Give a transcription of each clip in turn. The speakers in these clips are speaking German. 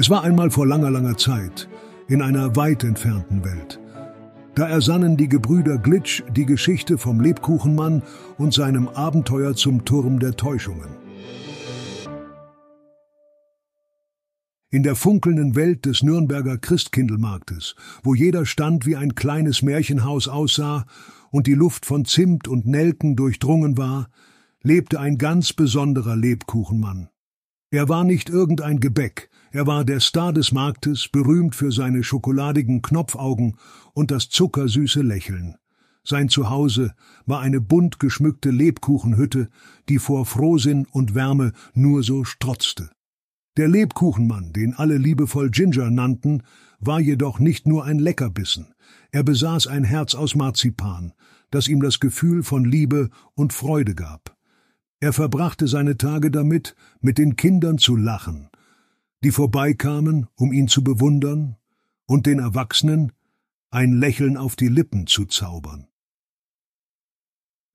Es war einmal vor langer, langer Zeit, in einer weit entfernten Welt. Da ersannen die Gebrüder Glitch die Geschichte vom Lebkuchenmann und seinem Abenteuer zum Turm der Täuschungen. In der funkelnden Welt des Nürnberger Christkindlmarktes, wo jeder Stand wie ein kleines Märchenhaus aussah und die Luft von Zimt und Nelken durchdrungen war, lebte ein ganz besonderer Lebkuchenmann. Er war nicht irgendein Gebäck, er war der Star des Marktes, berühmt für seine schokoladigen Knopfaugen und das zuckersüße Lächeln. Sein Zuhause war eine bunt geschmückte Lebkuchenhütte, die vor Frohsinn und Wärme nur so strotzte. Der Lebkuchenmann, den alle liebevoll Ginger nannten, war jedoch nicht nur ein Leckerbissen. Er besaß ein Herz aus Marzipan, das ihm das Gefühl von Liebe und Freude gab. Er verbrachte seine Tage damit, mit den Kindern zu lachen, die vorbeikamen, um ihn zu bewundern, und den Erwachsenen ein Lächeln auf die Lippen zu zaubern.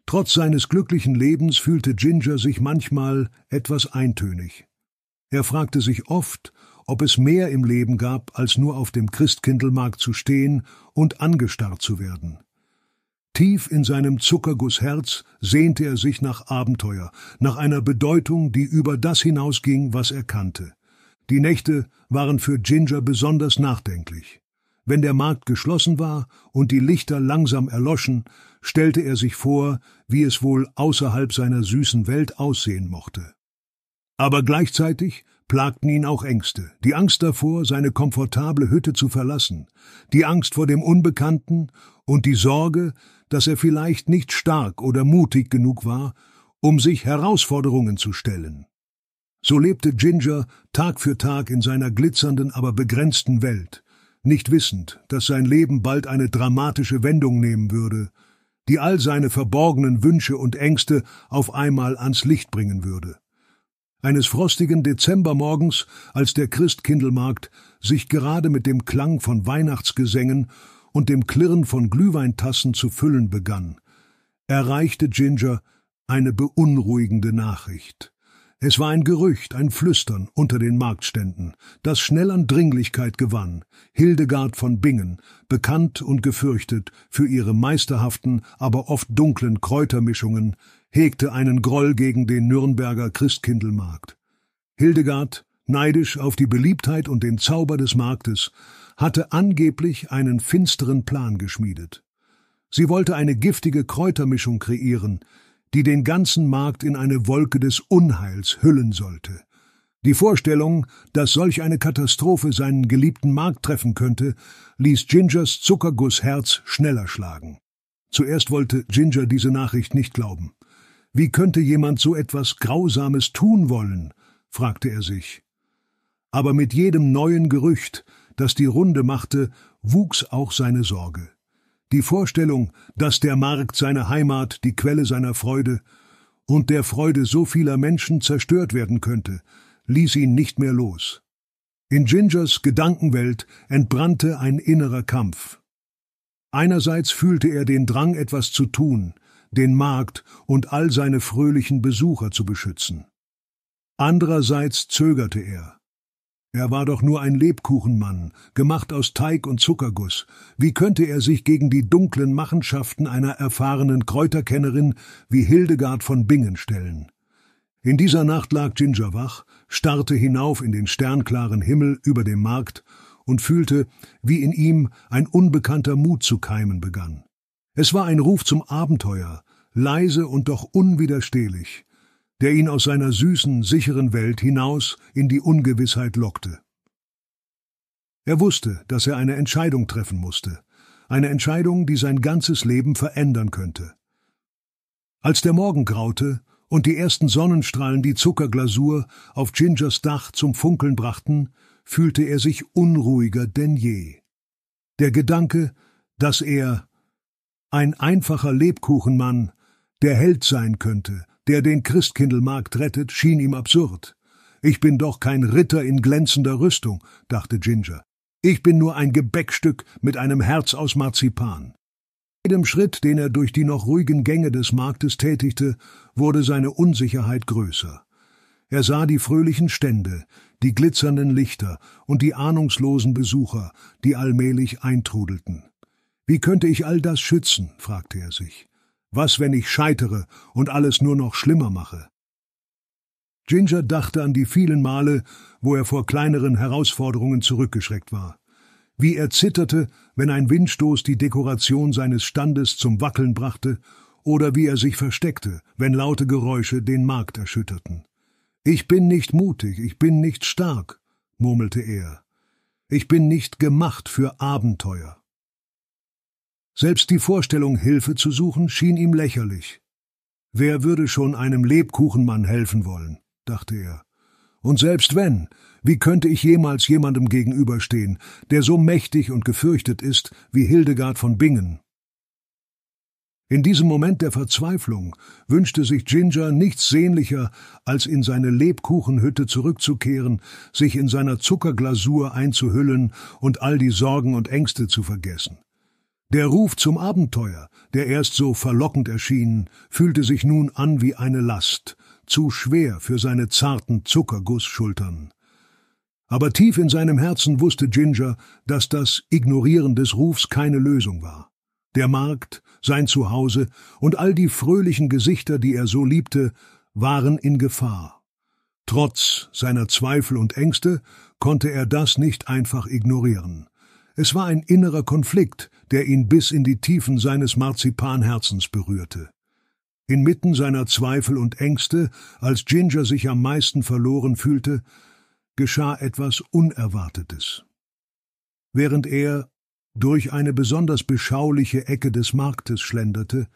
Trotz seines glücklichen Lebens fühlte Ginger sich manchmal etwas eintönig. Er fragte sich oft, ob es mehr im Leben gab, als nur auf dem Christkindlmarkt zu stehen und angestarrt zu werden. Tief in seinem Zuckergussherz sehnte er sich nach Abenteuer, nach einer Bedeutung, die über das hinausging, was er kannte. Die Nächte waren für Ginger besonders nachdenklich. Wenn der Markt geschlossen war und die Lichter langsam erloschen, stellte er sich vor, wie es wohl außerhalb seiner süßen Welt aussehen mochte. Aber gleichzeitig plagten ihn auch Ängste, die Angst davor, seine komfortable Hütte zu verlassen, die Angst vor dem Unbekannten und die Sorge, dass er vielleicht nicht stark oder mutig genug war, um sich Herausforderungen zu stellen. So lebte Ginger Tag für Tag in seiner glitzernden, aber begrenzten Welt, nicht wissend, dass sein Leben bald eine dramatische Wendung nehmen würde, die all seine verborgenen Wünsche und Ängste auf einmal ans Licht bringen würde. Eines frostigen Dezembermorgens, als der Christkindlmarkt sich gerade mit dem Klang von Weihnachtsgesängen und dem Klirren von Glühweintassen zu füllen begann, erreichte Ginger eine beunruhigende Nachricht. Es war ein Gerücht, ein Flüstern unter den Marktständen, das schnell an Dringlichkeit gewann. Hildegard von Bingen, bekannt und gefürchtet für ihre meisterhaften, aber oft dunklen Kräutermischungen, hegte einen Groll gegen den Nürnberger Christkindlmarkt. Hildegard, neidisch auf die Beliebtheit und den Zauber des Marktes, hatte angeblich einen finsteren Plan geschmiedet. Sie wollte eine giftige Kräutermischung kreieren, die den ganzen Markt in eine Wolke des Unheils hüllen sollte. Die Vorstellung, dass solch eine Katastrophe seinen geliebten Markt treffen könnte, ließ Gingers Zuckergussherz schneller schlagen. Zuerst wollte Ginger diese Nachricht nicht glauben. Wie könnte jemand so etwas Grausames tun wollen? fragte er sich. Aber mit jedem neuen Gerücht, das die Runde machte, wuchs auch seine Sorge. Die Vorstellung, dass der Markt seine Heimat, die Quelle seiner Freude und der Freude so vieler Menschen zerstört werden könnte, ließ ihn nicht mehr los. In Gingers Gedankenwelt entbrannte ein innerer Kampf. Einerseits fühlte er den Drang, etwas zu tun, den Markt und all seine fröhlichen Besucher zu beschützen. Andererseits zögerte er. Er war doch nur ein Lebkuchenmann, gemacht aus Teig und Zuckerguss. Wie könnte er sich gegen die dunklen Machenschaften einer erfahrenen Kräuterkennerin wie Hildegard von Bingen stellen? In dieser Nacht lag Ginger wach, starrte hinauf in den sternklaren Himmel über dem Markt und fühlte, wie in ihm ein unbekannter Mut zu keimen begann. Es war ein Ruf zum Abenteuer, leise und doch unwiderstehlich, der ihn aus seiner süßen, sicheren Welt hinaus in die Ungewissheit lockte. Er wusste, dass er eine Entscheidung treffen musste, eine Entscheidung, die sein ganzes Leben verändern könnte. Als der Morgen graute und die ersten Sonnenstrahlen die Zuckerglasur auf Gingers Dach zum Funkeln brachten, fühlte er sich unruhiger denn je. Der Gedanke, dass er, ein einfacher Lebkuchenmann, der Held sein könnte, der den Christkindlmarkt rettet, schien ihm absurd. Ich bin doch kein Ritter in glänzender Rüstung, dachte Ginger. Ich bin nur ein Gebäckstück mit einem Herz aus Marzipan. jedem Schritt, den er durch die noch ruhigen Gänge des Marktes tätigte, wurde seine Unsicherheit größer. Er sah die fröhlichen Stände, die glitzernden Lichter und die ahnungslosen Besucher, die allmählich eintrudelten. Wie könnte ich all das schützen? fragte er sich. Was, wenn ich scheitere und alles nur noch schlimmer mache? Ginger dachte an die vielen Male, wo er vor kleineren Herausforderungen zurückgeschreckt war. Wie er zitterte, wenn ein Windstoß die Dekoration seines Standes zum Wackeln brachte, oder wie er sich versteckte, wenn laute Geräusche den Markt erschütterten. Ich bin nicht mutig, ich bin nicht stark, murmelte er. Ich bin nicht gemacht für Abenteuer. Selbst die Vorstellung, Hilfe zu suchen, schien ihm lächerlich. Wer würde schon einem Lebkuchenmann helfen wollen? dachte er. Und selbst wenn, wie könnte ich jemals jemandem gegenüberstehen, der so mächtig und gefürchtet ist wie Hildegard von Bingen? In diesem Moment der Verzweiflung wünschte sich Ginger nichts sehnlicher, als in seine Lebkuchenhütte zurückzukehren, sich in seiner Zuckerglasur einzuhüllen und all die Sorgen und Ängste zu vergessen. Der Ruf zum Abenteuer, der erst so verlockend erschien, fühlte sich nun an wie eine Last, zu schwer für seine zarten Zuckergussschultern. Aber tief in seinem Herzen wusste Ginger, dass das Ignorieren des Rufs keine Lösung war. Der Markt, sein Zuhause und all die fröhlichen Gesichter, die er so liebte, waren in Gefahr. Trotz seiner Zweifel und Ängste konnte er das nicht einfach ignorieren. Es war ein innerer Konflikt, der ihn bis in die Tiefen seines Marzipanherzens berührte. Inmitten seiner Zweifel und Ängste, als Ginger sich am meisten verloren fühlte, geschah etwas Unerwartetes. Während er durch eine besonders beschauliche Ecke des Marktes schlenderte,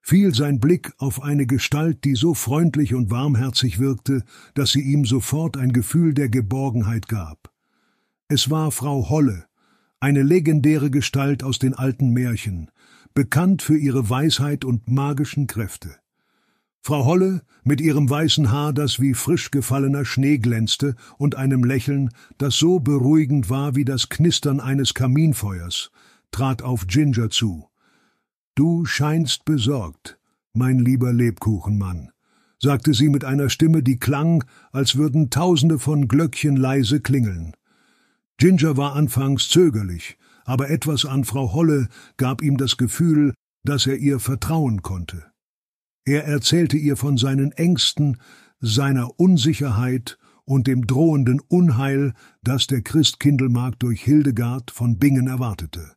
fiel sein Blick auf eine Gestalt, die so freundlich und warmherzig wirkte, dass sie ihm sofort ein Gefühl der Geborgenheit gab. Es war Frau Holle, eine legendäre Gestalt aus den alten Märchen, bekannt für ihre Weisheit und magischen Kräfte. Frau Holle, mit ihrem weißen Haar, das wie frisch gefallener Schnee glänzte, und einem Lächeln, das so beruhigend war wie das Knistern eines Kaminfeuers, trat auf Ginger zu. Du scheinst besorgt, mein lieber Lebkuchenmann, sagte sie mit einer Stimme, die klang, als würden tausende von Glöckchen leise klingeln. Ginger war anfangs zögerlich, aber etwas an Frau Holle gab ihm das Gefühl, dass er ihr vertrauen konnte. Er erzählte ihr von seinen Ängsten, seiner Unsicherheit und dem drohenden Unheil, das der Christkindlmarkt durch Hildegard von Bingen erwartete.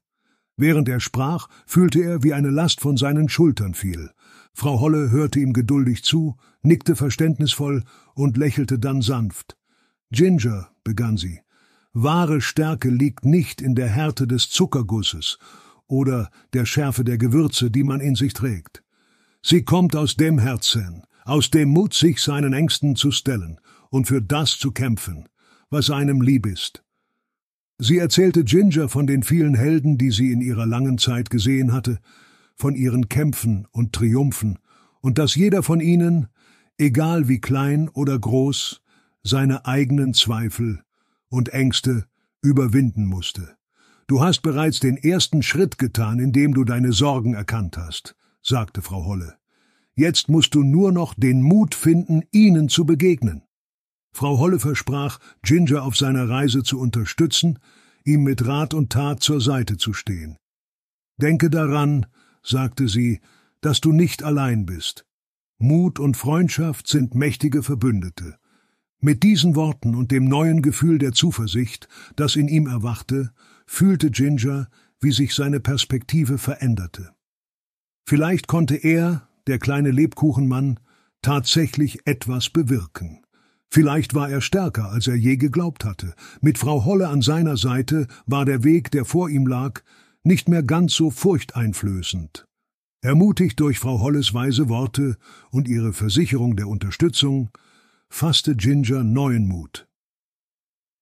Während er sprach, fühlte er, wie eine Last von seinen Schultern fiel. Frau Holle hörte ihm geduldig zu, nickte verständnisvoll und lächelte dann sanft. Ginger, begann sie, wahre Stärke liegt nicht in der Härte des Zuckergusses oder der Schärfe der Gewürze, die man in sich trägt. Sie kommt aus dem Herzen, aus dem Mut, sich seinen Ängsten zu stellen und für das zu kämpfen, was einem lieb ist. Sie erzählte Ginger von den vielen Helden, die sie in ihrer langen Zeit gesehen hatte, von ihren Kämpfen und Triumphen, und dass jeder von ihnen, egal wie klein oder groß, seine eigenen Zweifel und Ängste überwinden musste. Du hast bereits den ersten Schritt getan, indem du deine Sorgen erkannt hast sagte Frau Holle. Jetzt musst du nur noch den Mut finden, ihnen zu begegnen. Frau Holle versprach, Ginger auf seiner Reise zu unterstützen, ihm mit Rat und Tat zur Seite zu stehen. Denke daran, sagte sie, dass du nicht allein bist. Mut und Freundschaft sind mächtige Verbündete. Mit diesen Worten und dem neuen Gefühl der Zuversicht, das in ihm erwachte, fühlte Ginger, wie sich seine Perspektive veränderte. Vielleicht konnte er, der kleine Lebkuchenmann, tatsächlich etwas bewirken. Vielleicht war er stärker, als er je geglaubt hatte. Mit Frau Holle an seiner Seite war der Weg, der vor ihm lag, nicht mehr ganz so furchteinflößend. Ermutigt durch Frau Holles weise Worte und ihre Versicherung der Unterstützung, fasste Ginger neuen Mut.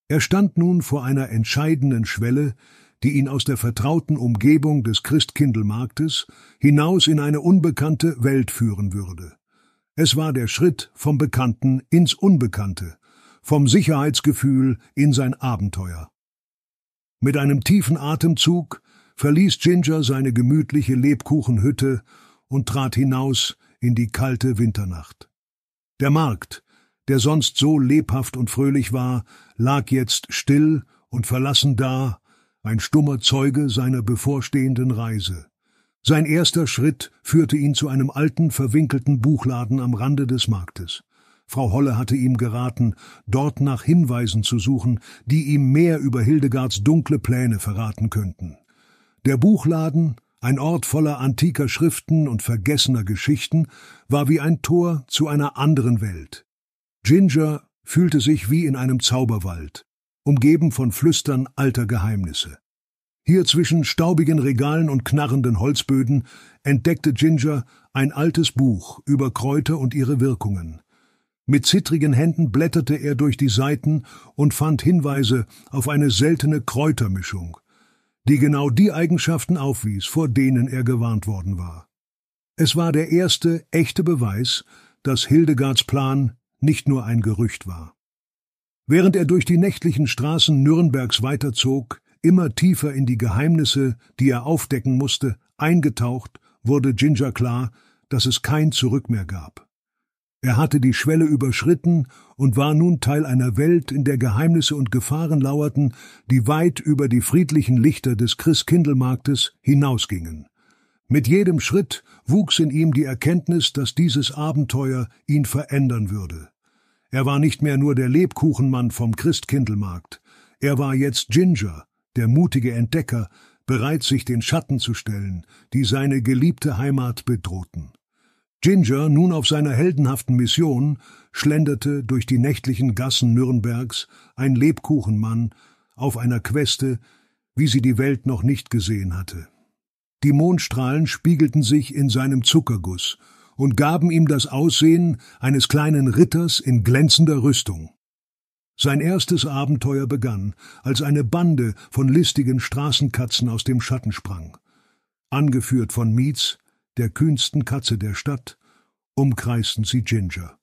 Er stand nun vor einer entscheidenden Schwelle, die ihn aus der vertrauten Umgebung des Christkindlmarktes hinaus in eine unbekannte Welt führen würde. Es war der Schritt vom Bekannten ins Unbekannte, vom Sicherheitsgefühl in sein Abenteuer. Mit einem tiefen Atemzug verließ Ginger seine gemütliche Lebkuchenhütte und trat hinaus in die kalte Winternacht. Der Markt, der sonst so lebhaft und fröhlich war, lag jetzt still und verlassen da, ein stummer Zeuge seiner bevorstehenden Reise. Sein erster Schritt führte ihn zu einem alten, verwinkelten Buchladen am Rande des Marktes. Frau Holle hatte ihm geraten, dort nach Hinweisen zu suchen, die ihm mehr über Hildegards dunkle Pläne verraten könnten. Der Buchladen, ein Ort voller antiker Schriften und vergessener Geschichten, war wie ein Tor zu einer anderen Welt. Ginger fühlte sich wie in einem Zauberwald, umgeben von Flüstern alter Geheimnisse. Hier zwischen staubigen Regalen und knarrenden Holzböden entdeckte Ginger ein altes Buch über Kräuter und ihre Wirkungen. Mit zittrigen Händen blätterte er durch die Seiten und fand Hinweise auf eine seltene Kräutermischung, die genau die Eigenschaften aufwies, vor denen er gewarnt worden war. Es war der erste echte Beweis, dass Hildegards Plan nicht nur ein Gerücht war. Während er durch die nächtlichen Straßen Nürnbergs weiterzog, immer tiefer in die Geheimnisse, die er aufdecken musste, eingetaucht, wurde Ginger klar, dass es kein Zurück mehr gab. Er hatte die Schwelle überschritten und war nun Teil einer Welt, in der Geheimnisse und Gefahren lauerten, die weit über die friedlichen Lichter des Christkindlmarktes hinausgingen. Mit jedem Schritt wuchs in ihm die Erkenntnis, dass dieses Abenteuer ihn verändern würde. Er war nicht mehr nur der Lebkuchenmann vom Christkindlmarkt, er war jetzt Ginger, der mutige Entdecker, bereit sich den Schatten zu stellen, die seine geliebte Heimat bedrohten. Ginger, nun auf seiner heldenhaften Mission, schlenderte durch die nächtlichen Gassen Nürnbergs, ein Lebkuchenmann, auf einer Queste, wie sie die Welt noch nicht gesehen hatte. Die Mondstrahlen spiegelten sich in seinem Zuckerguss und gaben ihm das Aussehen eines kleinen Ritters in glänzender Rüstung. Sein erstes Abenteuer begann, als eine Bande von listigen Straßenkatzen aus dem Schatten sprang. Angeführt von Mietz, der kühnsten Katze der Stadt, umkreisten sie Ginger.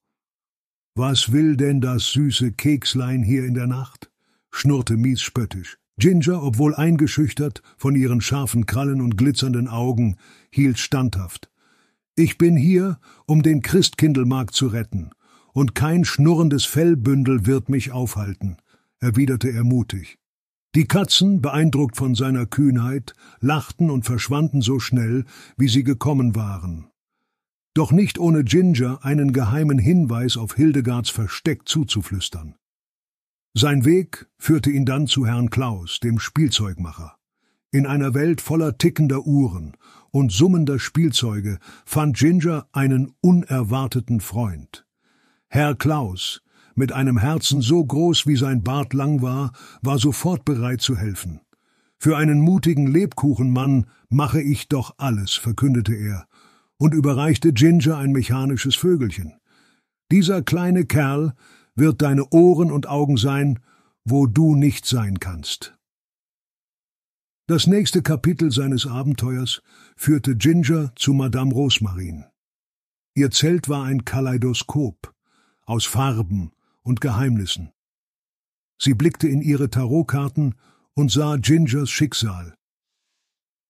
Was will denn das süße Kekslein hier in der Nacht? schnurrte Mies spöttisch. Ginger, obwohl eingeschüchtert von ihren scharfen Krallen und glitzernden Augen, hielt standhaft. Ich bin hier, um den Christkindlmarkt zu retten, und kein schnurrendes Fellbündel wird mich aufhalten, erwiderte er mutig. Die Katzen, beeindruckt von seiner Kühnheit, lachten und verschwanden so schnell, wie sie gekommen waren. Doch nicht ohne Ginger einen geheimen Hinweis auf Hildegards Versteck zuzuflüstern. Sein Weg führte ihn dann zu Herrn Klaus, dem Spielzeugmacher. In einer Welt voller tickender Uhren und summender Spielzeuge fand Ginger einen unerwarteten Freund. Herr Klaus, mit einem Herzen so groß wie sein Bart lang war, war sofort bereit zu helfen. Für einen mutigen Lebkuchenmann mache ich doch alles, verkündete er und überreichte Ginger ein mechanisches Vögelchen. Dieser kleine Kerl wird deine Ohren und Augen sein, wo du nicht sein kannst. Das nächste Kapitel seines Abenteuers führte Ginger zu Madame Rosmarin. Ihr Zelt war ein Kaleidoskop aus Farben und Geheimnissen. Sie blickte in ihre Tarotkarten und sah Gingers Schicksal.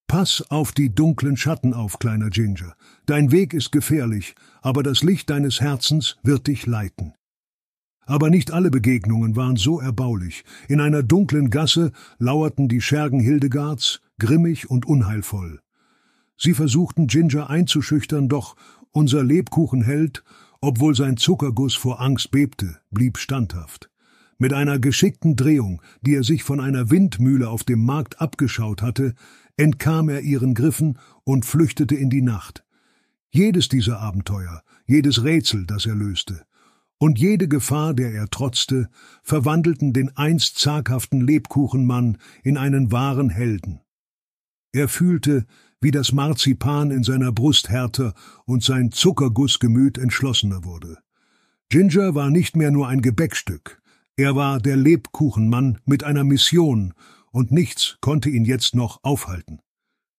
Pass auf die dunklen Schatten auf, kleiner Ginger. Dein Weg ist gefährlich, aber das Licht deines Herzens wird dich leiten. Aber nicht alle Begegnungen waren so erbaulich. In einer dunklen Gasse lauerten die Schergen Hildegards, grimmig und unheilvoll. Sie versuchten Ginger einzuschüchtern, doch unser Lebkuchenheld obwohl sein Zuckerguss vor Angst bebte, blieb standhaft. Mit einer geschickten Drehung, die er sich von einer Windmühle auf dem Markt abgeschaut hatte, entkam er ihren Griffen und flüchtete in die Nacht. Jedes dieser Abenteuer, jedes Rätsel, das er löste, und jede Gefahr, der er trotzte, verwandelten den einst zaghaften Lebkuchenmann in einen wahren Helden. Er fühlte, wie das Marzipan in seiner Brust härter und sein Zuckergussgemüt entschlossener wurde. Ginger war nicht mehr nur ein Gebäckstück, er war der Lebkuchenmann mit einer Mission, und nichts konnte ihn jetzt noch aufhalten.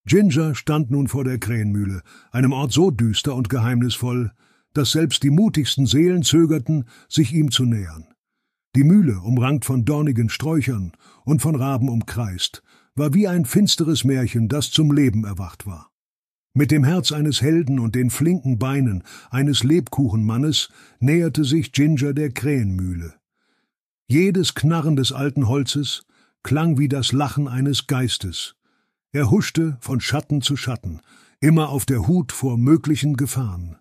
Ginger stand nun vor der Krähenmühle, einem Ort so düster und geheimnisvoll, dass selbst die mutigsten Seelen zögerten, sich ihm zu nähern. Die Mühle, umrankt von dornigen Sträuchern und von Raben umkreist, war wie ein finsteres Märchen, das zum Leben erwacht war. Mit dem Herz eines Helden und den flinken Beinen eines Lebkuchenmannes näherte sich Ginger der Krähenmühle. Jedes Knarren des alten Holzes klang wie das Lachen eines Geistes. Er huschte von Schatten zu Schatten, immer auf der Hut vor möglichen Gefahren.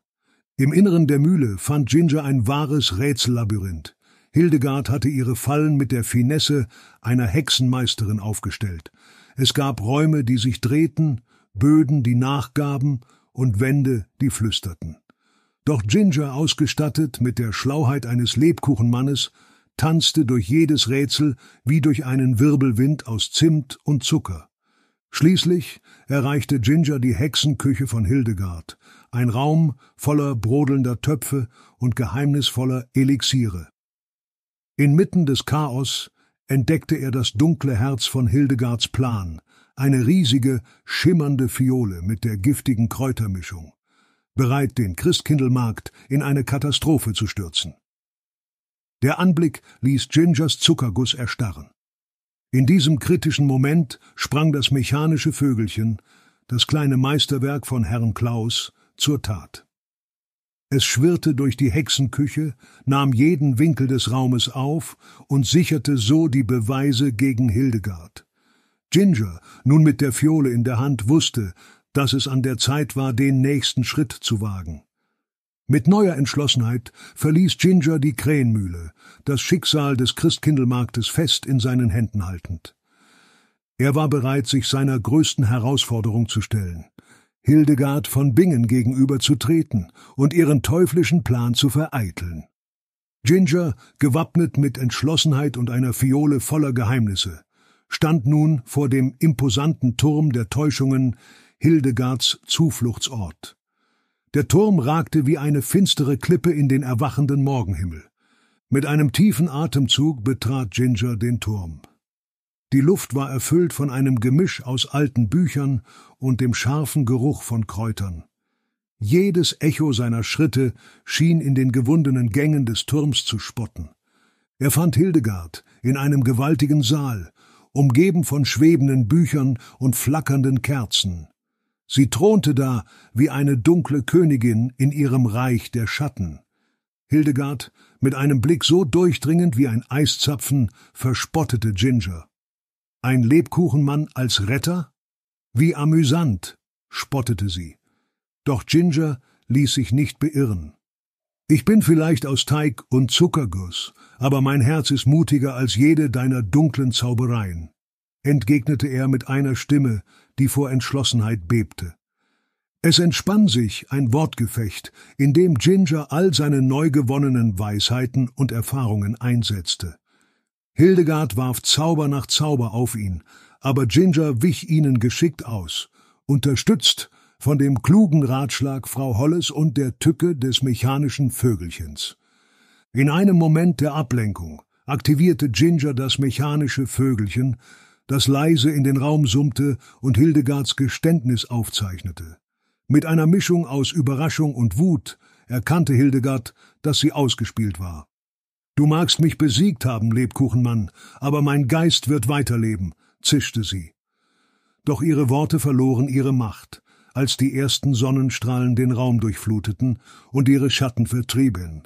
Im Inneren der Mühle fand Ginger ein wahres Rätsellabyrinth. Hildegard hatte ihre Fallen mit der Finesse einer Hexenmeisterin aufgestellt. Es gab Räume, die sich drehten, Böden, die nachgaben und Wände, die flüsterten. Doch Ginger, ausgestattet mit der Schlauheit eines Lebkuchenmannes, tanzte durch jedes Rätsel wie durch einen Wirbelwind aus Zimt und Zucker. Schließlich erreichte Ginger die Hexenküche von Hildegard, ein Raum voller brodelnder Töpfe und geheimnisvoller Elixiere. Inmitten des Chaos entdeckte er das dunkle Herz von Hildegards Plan, eine riesige, schimmernde Fiole mit der giftigen Kräutermischung, bereit, den Christkindlmarkt in eine Katastrophe zu stürzen. Der Anblick ließ Gingers Zuckerguss erstarren. In diesem kritischen Moment sprang das mechanische Vögelchen, das kleine Meisterwerk von Herrn Klaus, zur Tat. Es schwirrte durch die Hexenküche, nahm jeden Winkel des Raumes auf und sicherte so die Beweise gegen Hildegard. Ginger, nun mit der Fiole in der Hand, wusste, dass es an der Zeit war, den nächsten Schritt zu wagen. Mit neuer Entschlossenheit verließ Ginger die Krähenmühle, das Schicksal des Christkindlmarktes fest in seinen Händen haltend. Er war bereit, sich seiner größten Herausforderung zu stellen. Hildegard von Bingen gegenüber zu treten und ihren teuflischen Plan zu vereiteln. Ginger, gewappnet mit Entschlossenheit und einer Fiole voller Geheimnisse, stand nun vor dem imposanten Turm der Täuschungen Hildegards Zufluchtsort. Der Turm ragte wie eine finstere Klippe in den erwachenden Morgenhimmel. Mit einem tiefen Atemzug betrat Ginger den Turm. Die Luft war erfüllt von einem Gemisch aus alten Büchern und dem scharfen Geruch von Kräutern. Jedes Echo seiner Schritte schien in den gewundenen Gängen des Turms zu spotten. Er fand Hildegard in einem gewaltigen Saal, umgeben von schwebenden Büchern und flackernden Kerzen. Sie thronte da wie eine dunkle Königin in ihrem Reich der Schatten. Hildegard, mit einem Blick so durchdringend wie ein Eiszapfen, verspottete Ginger. Ein Lebkuchenmann als Retter? Wie amüsant, spottete sie. Doch Ginger ließ sich nicht beirren. Ich bin vielleicht aus Teig und Zuckerguss, aber mein Herz ist mutiger als jede deiner dunklen Zaubereien, entgegnete er mit einer Stimme, die vor Entschlossenheit bebte. Es entspann sich ein Wortgefecht, in dem Ginger all seine neu gewonnenen Weisheiten und Erfahrungen einsetzte. Hildegard warf Zauber nach Zauber auf ihn, aber Ginger wich ihnen geschickt aus, unterstützt von dem klugen Ratschlag Frau Holles und der Tücke des mechanischen Vögelchens. In einem Moment der Ablenkung aktivierte Ginger das mechanische Vögelchen, das leise in den Raum summte und Hildegards Geständnis aufzeichnete. Mit einer Mischung aus Überraschung und Wut erkannte Hildegard, dass sie ausgespielt war. Du magst mich besiegt haben, Lebkuchenmann, aber mein Geist wird weiterleben, zischte sie. Doch ihre Worte verloren ihre Macht, als die ersten Sonnenstrahlen den Raum durchfluteten und ihre Schatten vertrieben.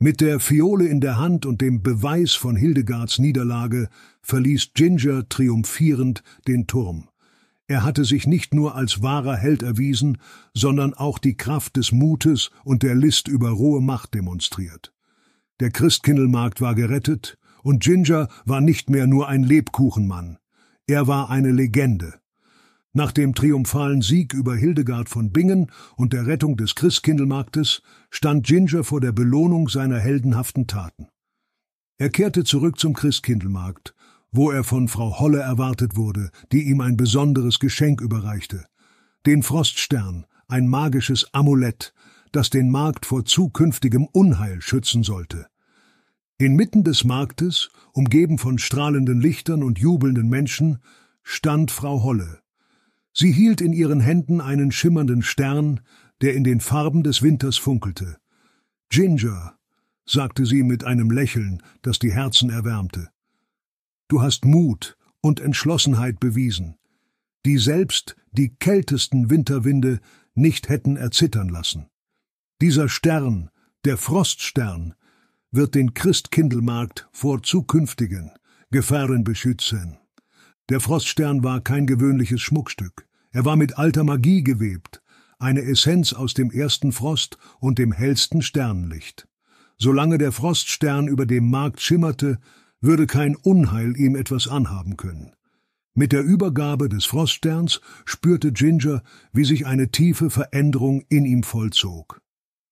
Mit der Fiole in der Hand und dem Beweis von Hildegards Niederlage verließ Ginger triumphierend den Turm. Er hatte sich nicht nur als wahrer Held erwiesen, sondern auch die Kraft des Mutes und der List über rohe Macht demonstriert. Der Christkindlmarkt war gerettet, und Ginger war nicht mehr nur ein Lebkuchenmann. Er war eine Legende. Nach dem triumphalen Sieg über Hildegard von Bingen und der Rettung des Christkindlmarktes stand Ginger vor der Belohnung seiner heldenhaften Taten. Er kehrte zurück zum Christkindlmarkt, wo er von Frau Holle erwartet wurde, die ihm ein besonderes Geschenk überreichte. Den Froststern, ein magisches Amulett, das den Markt vor zukünftigem Unheil schützen sollte. Inmitten des Marktes, umgeben von strahlenden Lichtern und jubelnden Menschen, stand Frau Holle. Sie hielt in ihren Händen einen schimmernden Stern, der in den Farben des Winters funkelte. Ginger, sagte sie mit einem Lächeln, das die Herzen erwärmte. Du hast Mut und Entschlossenheit bewiesen. die selbst die kältesten Winterwinde nicht hätten erzittern lassen. Dieser Stern, der Froststern, wird den Christkindelmarkt vor zukünftigen Gefahren beschützen. Der Froststern war kein gewöhnliches Schmuckstück. Er war mit alter Magie gewebt, eine Essenz aus dem ersten Frost und dem hellsten Sternenlicht. Solange der Froststern über dem Markt schimmerte, würde kein Unheil ihm etwas anhaben können. Mit der Übergabe des Froststerns spürte Ginger, wie sich eine tiefe Veränderung in ihm vollzog.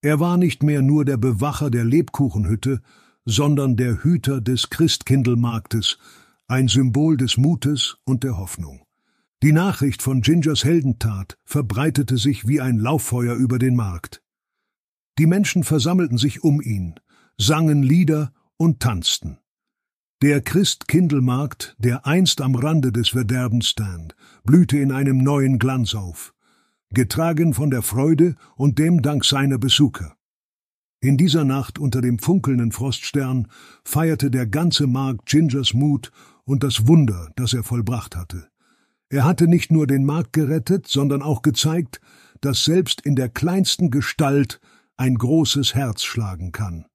Er war nicht mehr nur der Bewacher der Lebkuchenhütte, sondern der Hüter des Christkindelmarktes, ein Symbol des Mutes und der Hoffnung. Die Nachricht von Gingers Heldentat verbreitete sich wie ein Lauffeuer über den Markt. Die Menschen versammelten sich um ihn, sangen Lieder und tanzten. Der Christkindelmarkt, der einst am Rande des Verderbens stand, blühte in einem neuen Glanz auf getragen von der Freude und dem Dank seiner Besucher. In dieser Nacht unter dem funkelnden Froststern feierte der ganze Markt Gingers Mut und das Wunder, das er vollbracht hatte. Er hatte nicht nur den Markt gerettet, sondern auch gezeigt, dass selbst in der kleinsten Gestalt ein großes Herz schlagen kann.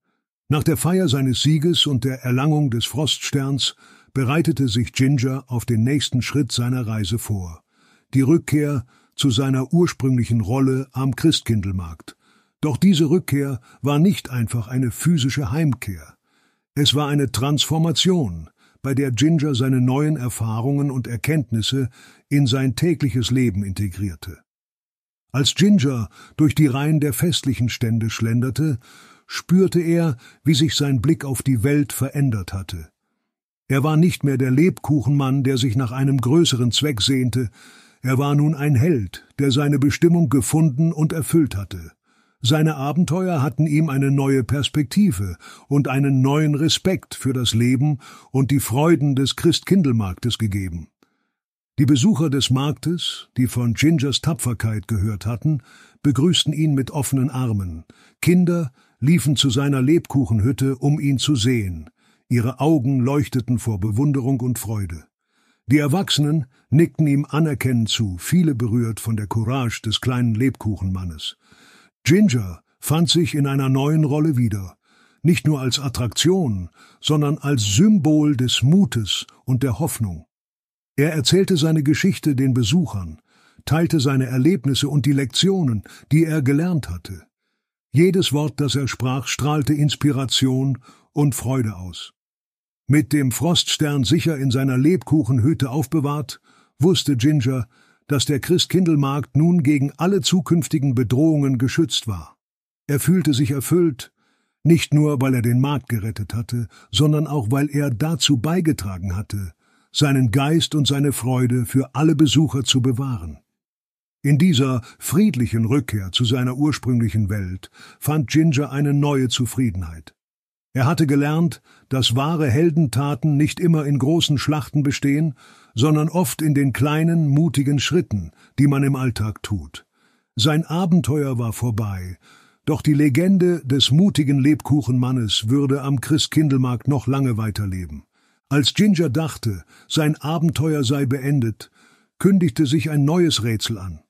Nach der Feier seines Sieges und der Erlangung des Froststerns bereitete sich Ginger auf den nächsten Schritt seiner Reise vor. Die Rückkehr zu seiner ursprünglichen Rolle am Christkindelmarkt. Doch diese Rückkehr war nicht einfach eine physische Heimkehr. Es war eine Transformation, bei der Ginger seine neuen Erfahrungen und Erkenntnisse in sein tägliches Leben integrierte. Als Ginger durch die Reihen der festlichen Stände schlenderte, spürte er, wie sich sein Blick auf die Welt verändert hatte. Er war nicht mehr der Lebkuchenmann, der sich nach einem größeren Zweck sehnte, er war nun ein Held, der seine Bestimmung gefunden und erfüllt hatte. Seine Abenteuer hatten ihm eine neue Perspektive und einen neuen Respekt für das Leben und die Freuden des Christkindelmarktes gegeben. Die Besucher des Marktes, die von Gingers Tapferkeit gehört hatten, begrüßten ihn mit offenen Armen. Kinder liefen zu seiner Lebkuchenhütte, um ihn zu sehen. Ihre Augen leuchteten vor Bewunderung und Freude. Die Erwachsenen nickten ihm anerkennend zu, viele berührt von der Courage des kleinen Lebkuchenmannes. Ginger fand sich in einer neuen Rolle wieder, nicht nur als Attraktion, sondern als Symbol des Mutes und der Hoffnung. Er erzählte seine Geschichte den Besuchern, teilte seine Erlebnisse und die Lektionen, die er gelernt hatte. Jedes Wort, das er sprach, strahlte Inspiration und Freude aus. Mit dem Froststern sicher in seiner Lebkuchenhütte aufbewahrt, wusste Ginger, dass der Christkindelmarkt nun gegen alle zukünftigen Bedrohungen geschützt war. Er fühlte sich erfüllt, nicht nur weil er den Markt gerettet hatte, sondern auch weil er dazu beigetragen hatte, seinen Geist und seine Freude für alle Besucher zu bewahren. In dieser friedlichen Rückkehr zu seiner ursprünglichen Welt fand Ginger eine neue Zufriedenheit. Er hatte gelernt, dass wahre Heldentaten nicht immer in großen Schlachten bestehen, sondern oft in den kleinen, mutigen Schritten, die man im Alltag tut. Sein Abenteuer war vorbei, doch die Legende des mutigen Lebkuchenmannes würde am Christkindelmarkt noch lange weiterleben. Als Ginger dachte, sein Abenteuer sei beendet, kündigte sich ein neues Rätsel an.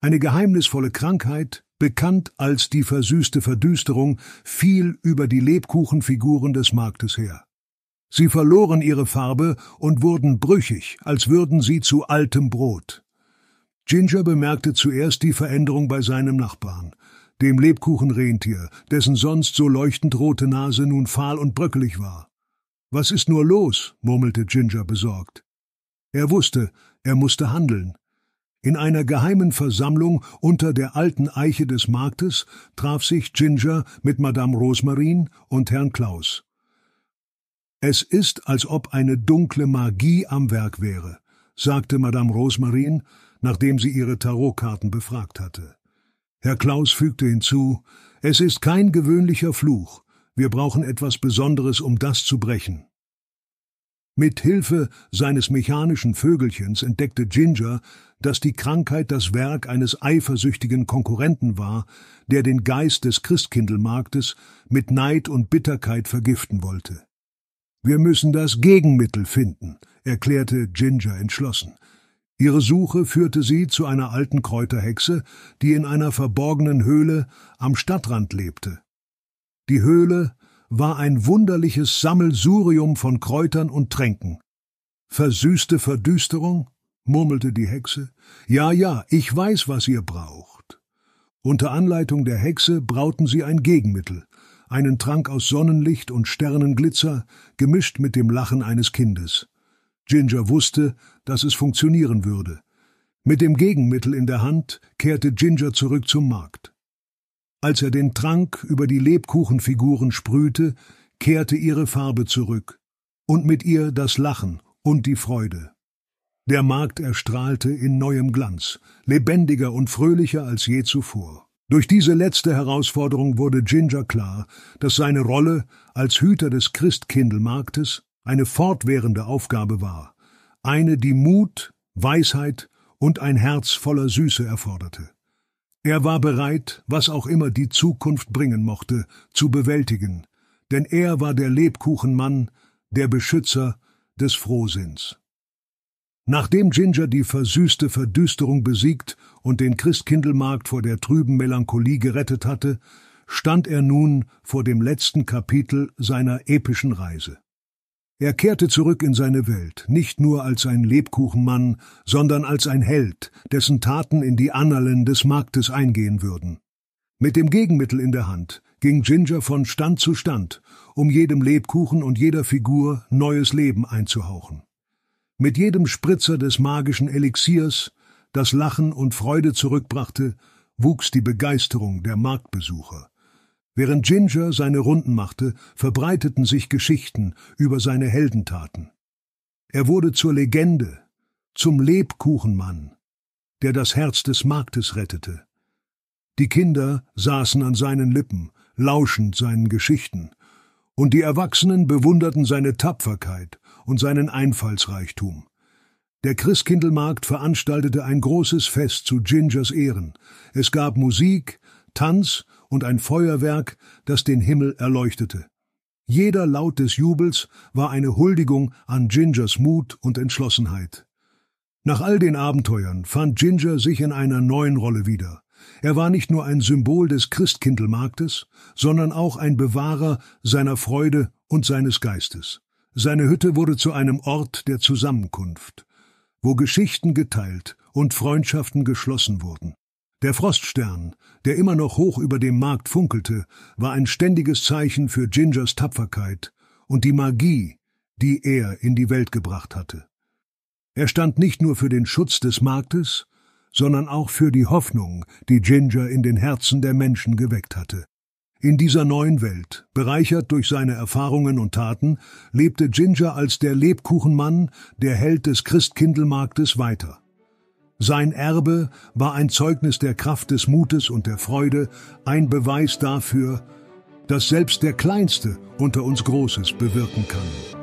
Eine geheimnisvolle Krankheit, bekannt als die versüßte Verdüsterung, fiel über die Lebkuchenfiguren des Marktes her. Sie verloren ihre Farbe und wurden brüchig, als würden sie zu altem Brot. Ginger bemerkte zuerst die Veränderung bei seinem Nachbarn, dem Lebkuchenrentier, dessen sonst so leuchtend rote Nase nun fahl und bröckelig war. Was ist nur los? murmelte Ginger besorgt. Er wusste, er musste handeln. In einer geheimen Versammlung unter der alten Eiche des Marktes traf sich Ginger mit Madame Rosmarin und Herrn Klaus. Es ist, als ob eine dunkle Magie am Werk wäre, sagte Madame Rosmarin, nachdem sie ihre Tarotkarten befragt hatte. Herr Klaus fügte hinzu, es ist kein gewöhnlicher Fluch, wir brauchen etwas Besonderes, um das zu brechen. Mit Hilfe seines mechanischen Vögelchens entdeckte Ginger, dass die Krankheit das Werk eines eifersüchtigen Konkurrenten war, der den Geist des Christkindelmarktes mit Neid und Bitterkeit vergiften wollte. Wir müssen das Gegenmittel finden, erklärte Ginger entschlossen. Ihre Suche führte sie zu einer alten Kräuterhexe, die in einer verborgenen Höhle am Stadtrand lebte. Die Höhle war ein wunderliches Sammelsurium von Kräutern und Tränken. Versüßte Verdüsterung? Murmelte die Hexe. Ja, ja, ich weiß, was ihr braucht. Unter Anleitung der Hexe brauten sie ein Gegenmittel, einen Trank aus Sonnenlicht und Sternenglitzer, gemischt mit dem Lachen eines Kindes. Ginger wusste, dass es funktionieren würde. Mit dem Gegenmittel in der Hand kehrte Ginger zurück zum Markt. Als er den Trank über die Lebkuchenfiguren sprühte, kehrte ihre Farbe zurück, und mit ihr das Lachen und die Freude. Der Markt erstrahlte in neuem Glanz, lebendiger und fröhlicher als je zuvor. Durch diese letzte Herausforderung wurde Ginger klar, dass seine Rolle als Hüter des Christkindlmarktes eine fortwährende Aufgabe war, eine, die Mut, Weisheit und ein Herz voller Süße erforderte. Er war bereit, was auch immer die Zukunft bringen mochte, zu bewältigen, denn er war der Lebkuchenmann, der Beschützer des Frohsinns. Nachdem Ginger die versüßte Verdüsterung besiegt und den Christkindlmarkt vor der trüben Melancholie gerettet hatte, stand er nun vor dem letzten Kapitel seiner epischen Reise. Er kehrte zurück in seine Welt, nicht nur als ein Lebkuchenmann, sondern als ein Held, dessen Taten in die Annalen des Marktes eingehen würden. Mit dem Gegenmittel in der Hand ging Ginger von Stand zu Stand, um jedem Lebkuchen und jeder Figur neues Leben einzuhauchen. Mit jedem Spritzer des magischen Elixiers, das Lachen und Freude zurückbrachte, wuchs die Begeisterung der Marktbesucher. Während Ginger seine Runden machte, verbreiteten sich Geschichten über seine Heldentaten. Er wurde zur Legende, zum Lebkuchenmann, der das Herz des Marktes rettete. Die Kinder saßen an seinen Lippen, lauschend seinen Geschichten, und die Erwachsenen bewunderten seine Tapferkeit und seinen Einfallsreichtum. Der Christkindlmarkt veranstaltete ein großes Fest zu Gingers Ehren. Es gab Musik, Tanz und ein Feuerwerk, das den Himmel erleuchtete. Jeder Laut des Jubels war eine Huldigung an Gingers Mut und Entschlossenheit. Nach all den Abenteuern fand Ginger sich in einer neuen Rolle wieder. Er war nicht nur ein Symbol des Christkindlmarktes, sondern auch ein Bewahrer seiner Freude und seines Geistes. Seine Hütte wurde zu einem Ort der Zusammenkunft, wo Geschichten geteilt und Freundschaften geschlossen wurden. Der Froststern, der immer noch hoch über dem Markt funkelte, war ein ständiges Zeichen für Gingers Tapferkeit und die Magie, die er in die Welt gebracht hatte. Er stand nicht nur für den Schutz des Marktes, sondern auch für die Hoffnung, die Ginger in den Herzen der Menschen geweckt hatte. In dieser neuen Welt, bereichert durch seine Erfahrungen und Taten, lebte Ginger als der Lebkuchenmann, der Held des Christkindlmarktes weiter. Sein Erbe war ein Zeugnis der Kraft des Mutes und der Freude, ein Beweis dafür, dass selbst der Kleinste unter uns Großes bewirken kann.